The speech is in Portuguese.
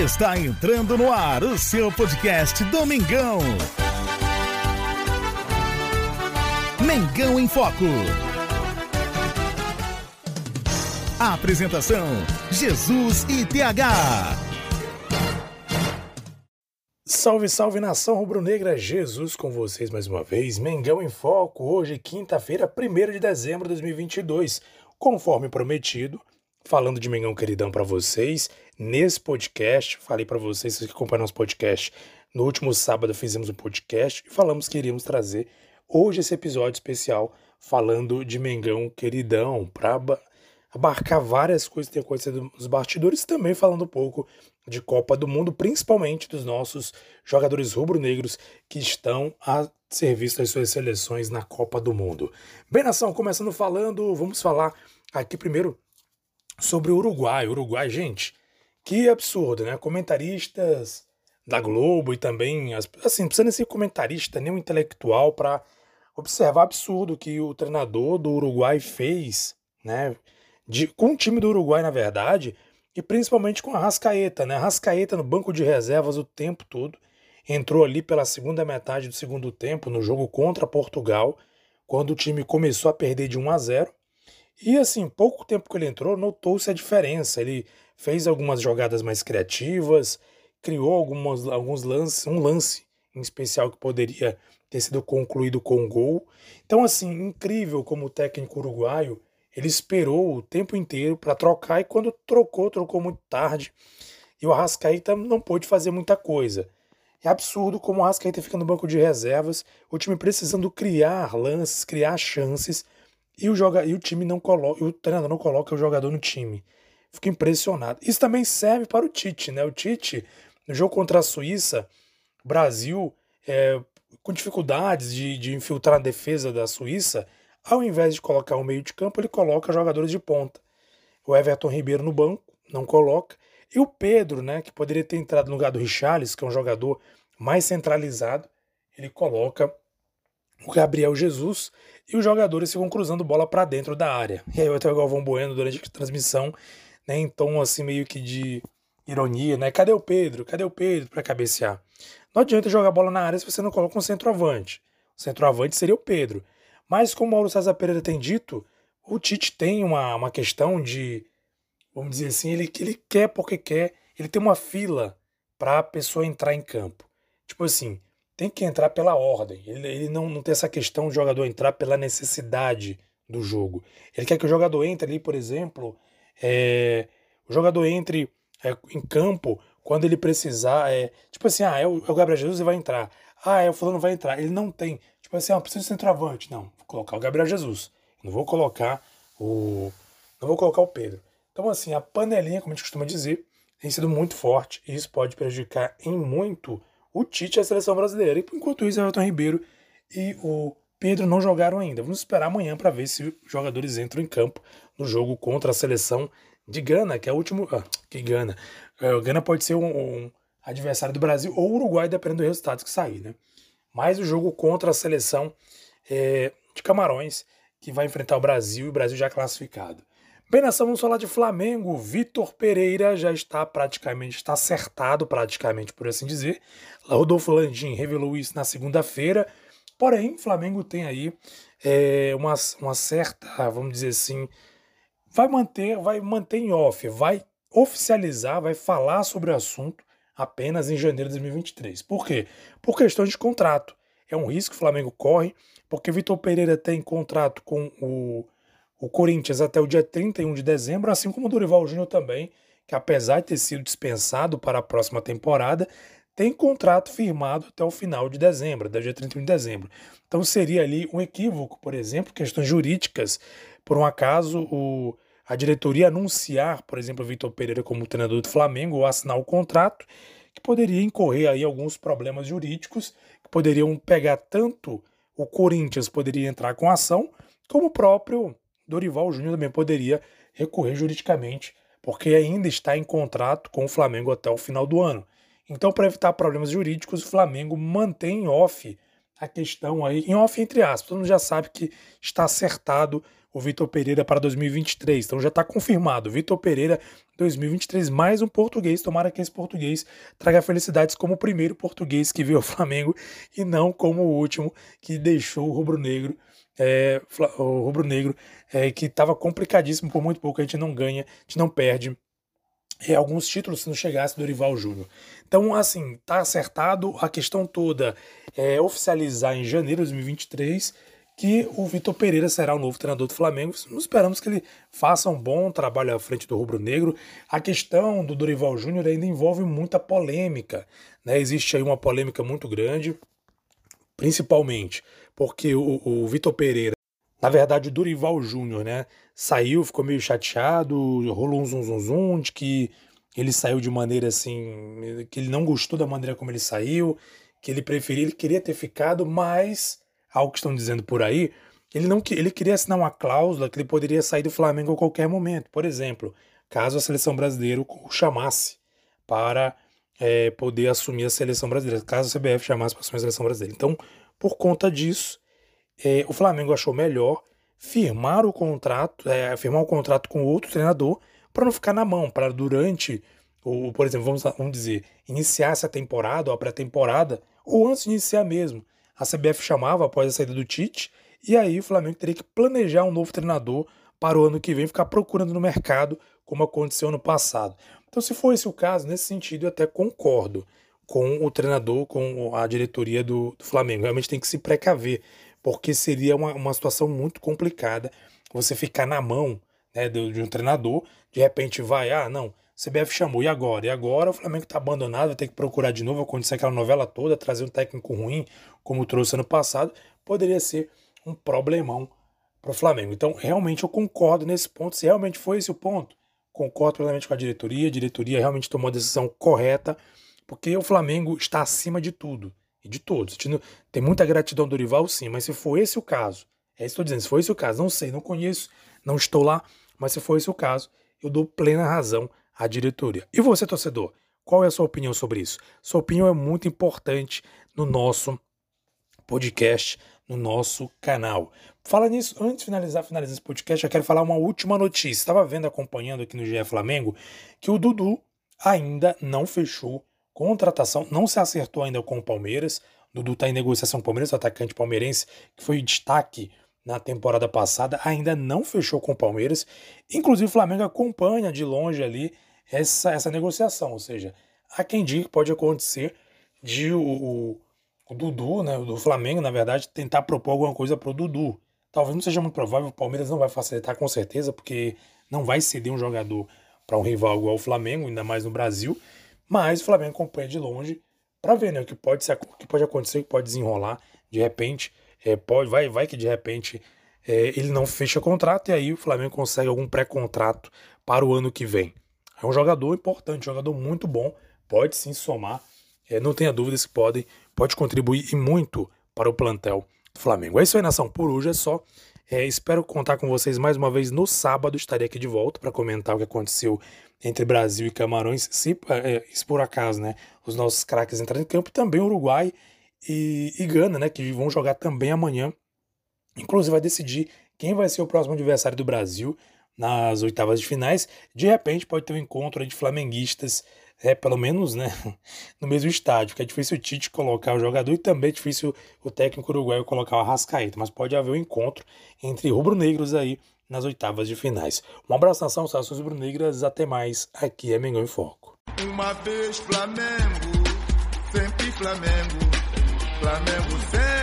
Está entrando no ar o seu podcast Domingão. Mengão em Foco. Apresentação: Jesus e TH. Salve, salve nação rubro-negra, Jesus com vocês mais uma vez. Mengão em Foco, hoje, quinta-feira, 1 de dezembro de 2022. Conforme prometido, falando de Mengão Queridão para vocês, nesse podcast, falei para vocês, vocês que acompanham nosso podcast, no último sábado fizemos um podcast e falamos que iríamos trazer hoje esse episódio especial falando de Mengão Queridão, para abarcar várias coisas que têm acontecido nos bastidores, também falando um pouco de Copa do Mundo, principalmente dos nossos jogadores rubro-negros que estão a serviço das suas seleções na Copa do Mundo. Bem, nação, começando falando, vamos falar aqui primeiro sobre o Uruguai. Uruguai, gente, que absurdo, né? Comentaristas da Globo e também, assim, não precisa ser comentarista, nem um intelectual para observar o absurdo que o treinador do Uruguai fez, né? de, com o time do Uruguai, na verdade, e principalmente com a Rascaeta, né? A Rascaeta no banco de reservas o tempo todo. Entrou ali pela segunda metade do segundo tempo no jogo contra Portugal, quando o time começou a perder de 1 a 0. E assim, pouco tempo que ele entrou, notou-se a diferença. Ele fez algumas jogadas mais criativas, criou algumas, alguns lances, um lance em especial que poderia ter sido concluído com gol. Então, assim, incrível como o técnico uruguaio ele esperou o tempo inteiro para trocar e quando trocou, trocou muito tarde. E o Arrascaeta não pôde fazer muita coisa. É absurdo como o Arrascaeta fica no banco de reservas, o time precisando criar lances, criar chances, e o, joga, e o time não coloca, o treinador não coloca o jogador no time. Fico impressionado. Isso também serve para o Tite, né? O Tite, no jogo contra a Suíça, Brasil, é, com dificuldades de, de infiltrar a defesa da Suíça, ao invés de colocar o meio de campo, ele coloca jogadores de ponta. O Everton Ribeiro no banco, não coloca. E o Pedro, né, que poderia ter entrado no lugar do Richarlison, que é um jogador mais centralizado, ele coloca o Gabriel Jesus e os jogadores ficam cruzando bola para dentro da área. E aí até o Galvão Bueno durante a transmissão, né, em tom assim meio que de ironia, né? Cadê o Pedro? Cadê o Pedro para cabecear? Não adianta jogar bola na área se você não coloca um centroavante. O centroavante seria o Pedro. Mas, como o Mauro César Pereira tem dito, o Tite tem uma, uma questão de, vamos dizer assim, ele, ele quer porque quer, ele tem uma fila para a pessoa entrar em campo. Tipo assim, tem que entrar pela ordem. Ele, ele não, não tem essa questão de jogador entrar pela necessidade do jogo. Ele quer que o jogador entre ali, por exemplo, é, o jogador entre é, em campo quando ele precisar. É, tipo assim, ah, é o, é o Gabriel Jesus e vai entrar. Ah, é o fulano vai entrar. Ele não tem. Tipo assim, ah, preciso de centroavante. Não, vou colocar o Gabriel Jesus. Não vou colocar o. Não vou colocar o Pedro. Então, assim, a panelinha, como a gente costuma dizer, tem sido muito forte e isso pode prejudicar em muito o Tite e a seleção brasileira. E enquanto isso, o Everton Ribeiro e o Pedro não jogaram ainda. Vamos esperar amanhã para ver se os jogadores entram em campo no jogo contra a seleção de Gana, que é o último. Ah, que Gana. É, Gana pode ser um, um, adversário do Brasil ou Uruguai, dependendo do resultado que sair, né? Mas o jogo contra a seleção é, de Camarões, que vai enfrentar o Brasil e o Brasil já classificado. Bem, nós vamos falar de Flamengo. Vitor Pereira já está praticamente, está acertado praticamente, por assim dizer. Rodolfo Landim revelou isso na segunda-feira. Porém, o Flamengo tem aí é, uma, uma certa, vamos dizer assim, vai manter, vai manter em off, vai oficializar, vai falar sobre o assunto apenas em janeiro de 2023. Por quê? Por questões de contrato. É um risco que o Flamengo corre, porque Vitor Pereira tem contrato com o, o Corinthians até o dia 31 de dezembro, assim como o Dorival Júnior também, que apesar de ter sido dispensado para a próxima temporada, tem contrato firmado até o final de dezembro, até o dia 31 de dezembro. Então seria ali um equívoco, por exemplo, questões jurídicas, por um acaso o a diretoria anunciar, por exemplo, o Vitor Pereira como treinador do Flamengo ou assinar o contrato, que poderia incorrer aí alguns problemas jurídicos que poderiam pegar tanto o Corinthians poderia entrar com ação, como o próprio Dorival Júnior também poderia recorrer juridicamente, porque ainda está em contrato com o Flamengo até o final do ano. Então, para evitar problemas jurídicos, o Flamengo mantém off a questão aí, em off entre aspas, todo mundo já sabe que está acertado o Vitor Pereira para 2023. Então já está confirmado. Vitor Pereira 2023, mais um português. Tomara que esse português traga felicidades como o primeiro português que viu o Flamengo e não como o último que deixou o rubro-negro. É, o rubro-negro é, que estava complicadíssimo por muito pouco. A gente não ganha, a gente não perde é, alguns títulos se não chegasse do Rival Júnior. Então, assim, tá acertado. A questão toda é oficializar em janeiro de 2023 que o Vitor Pereira será o novo treinador do Flamengo. Esperamos que ele faça um bom trabalho à frente do Rubro Negro. A questão do Dorival Júnior ainda envolve muita polêmica. Né? Existe aí uma polêmica muito grande, principalmente porque o, o Vitor Pereira, na verdade o Dorival Júnior, né, saiu, ficou meio chateado, rolou um zum zum zum de que ele saiu de maneira assim, que ele não gostou da maneira como ele saiu, que ele preferia, ele queria ter ficado, mas algo que estão dizendo por aí, ele não ele queria assinar uma cláusula que ele poderia sair do Flamengo a qualquer momento. Por exemplo, caso a seleção brasileira o chamasse para é, poder assumir a seleção brasileira, caso a CBF chamasse para assumir a seleção brasileira. Então, por conta disso, é, o Flamengo achou melhor firmar o contrato, é, firmar o contrato com outro treinador para não ficar na mão, para durante, ou por exemplo, vamos, vamos dizer, iniciar essa temporada ou a pré-temporada, ou antes de iniciar mesmo, a CBF chamava após a saída do Tite, e aí o Flamengo teria que planejar um novo treinador para o ano que vem, ficar procurando no mercado, como aconteceu no passado. Então, se for esse o caso, nesse sentido, eu até concordo com o treinador, com a diretoria do, do Flamengo. Realmente tem que se precaver, porque seria uma, uma situação muito complicada você ficar na mão né, de, de um treinador, de repente vai, ah, não, CBF chamou, e agora? E agora o Flamengo está abandonado, vai ter que procurar de novo, acontecer aquela novela toda, trazer um técnico ruim, como trouxe ano passado, poderia ser um problemão para o Flamengo. Então, realmente eu concordo nesse ponto, se realmente foi esse o ponto, concordo plenamente com a diretoria, a diretoria realmente tomou a decisão correta, porque o Flamengo está acima de tudo e de todos. Tem muita gratidão do Dorival, sim, mas se for esse o caso, é isso que estou dizendo, se for esse o caso, não sei, não conheço, não estou lá, mas se for esse o caso, eu dou plena razão a diretoria. E você, torcedor, qual é a sua opinião sobre isso? Sua opinião é muito importante no nosso podcast, no nosso canal. Fala nisso, antes de finalizar, finalizar esse podcast, eu quero falar uma última notícia. Estava vendo, acompanhando aqui no GE Flamengo, que o Dudu ainda não fechou contratação, não se acertou ainda com o Palmeiras. O Dudu está em negociação com o Palmeiras, o atacante palmeirense, que foi destaque na temporada passada, ainda não fechou com o Palmeiras. Inclusive, o Flamengo acompanha de longe ali essa, essa negociação. Ou seja, há quem diga que pode acontecer de o, o, o Dudu, né, do Flamengo, na verdade, tentar propor alguma coisa para o Dudu. Talvez não seja muito provável, o Palmeiras não vai facilitar com certeza, porque não vai ceder um jogador para um rival igual o Flamengo, ainda mais no Brasil. Mas o Flamengo acompanha de longe para ver né, o que pode, ser, o que pode acontecer, o que pode desenrolar. De repente, é, pode, vai, vai que de repente é, ele não fecha contrato e aí o Flamengo consegue algum pré-contrato para o ano que vem. É um jogador importante, jogador muito bom, pode sim somar, é, não tenha dúvidas que pode, pode contribuir e muito para o plantel do Flamengo. É isso aí, nação. Por hoje é só. É, espero contar com vocês mais uma vez no sábado. Estarei aqui de volta para comentar o que aconteceu entre Brasil e Camarões, se, é, se por acaso, né, os nossos craques entrarem em campo, também Uruguai e, e Gana, né, que vão jogar também amanhã. Inclusive vai decidir quem vai ser o próximo adversário do Brasil nas oitavas de finais. De repente pode ter um encontro de flamenguistas, é, pelo menos né, no mesmo estádio, porque é difícil o Tite colocar o jogador e também é difícil o técnico uruguaio colocar o Arrascaeta, mas pode haver um encontro entre rubro-negros aí nas oitavas de finais. Um abraço nação, saudações rubro-negras, até mais, aqui é Mengão em Foco. Uma vez Flamengo, sempre Flamengo, Flamengo sempre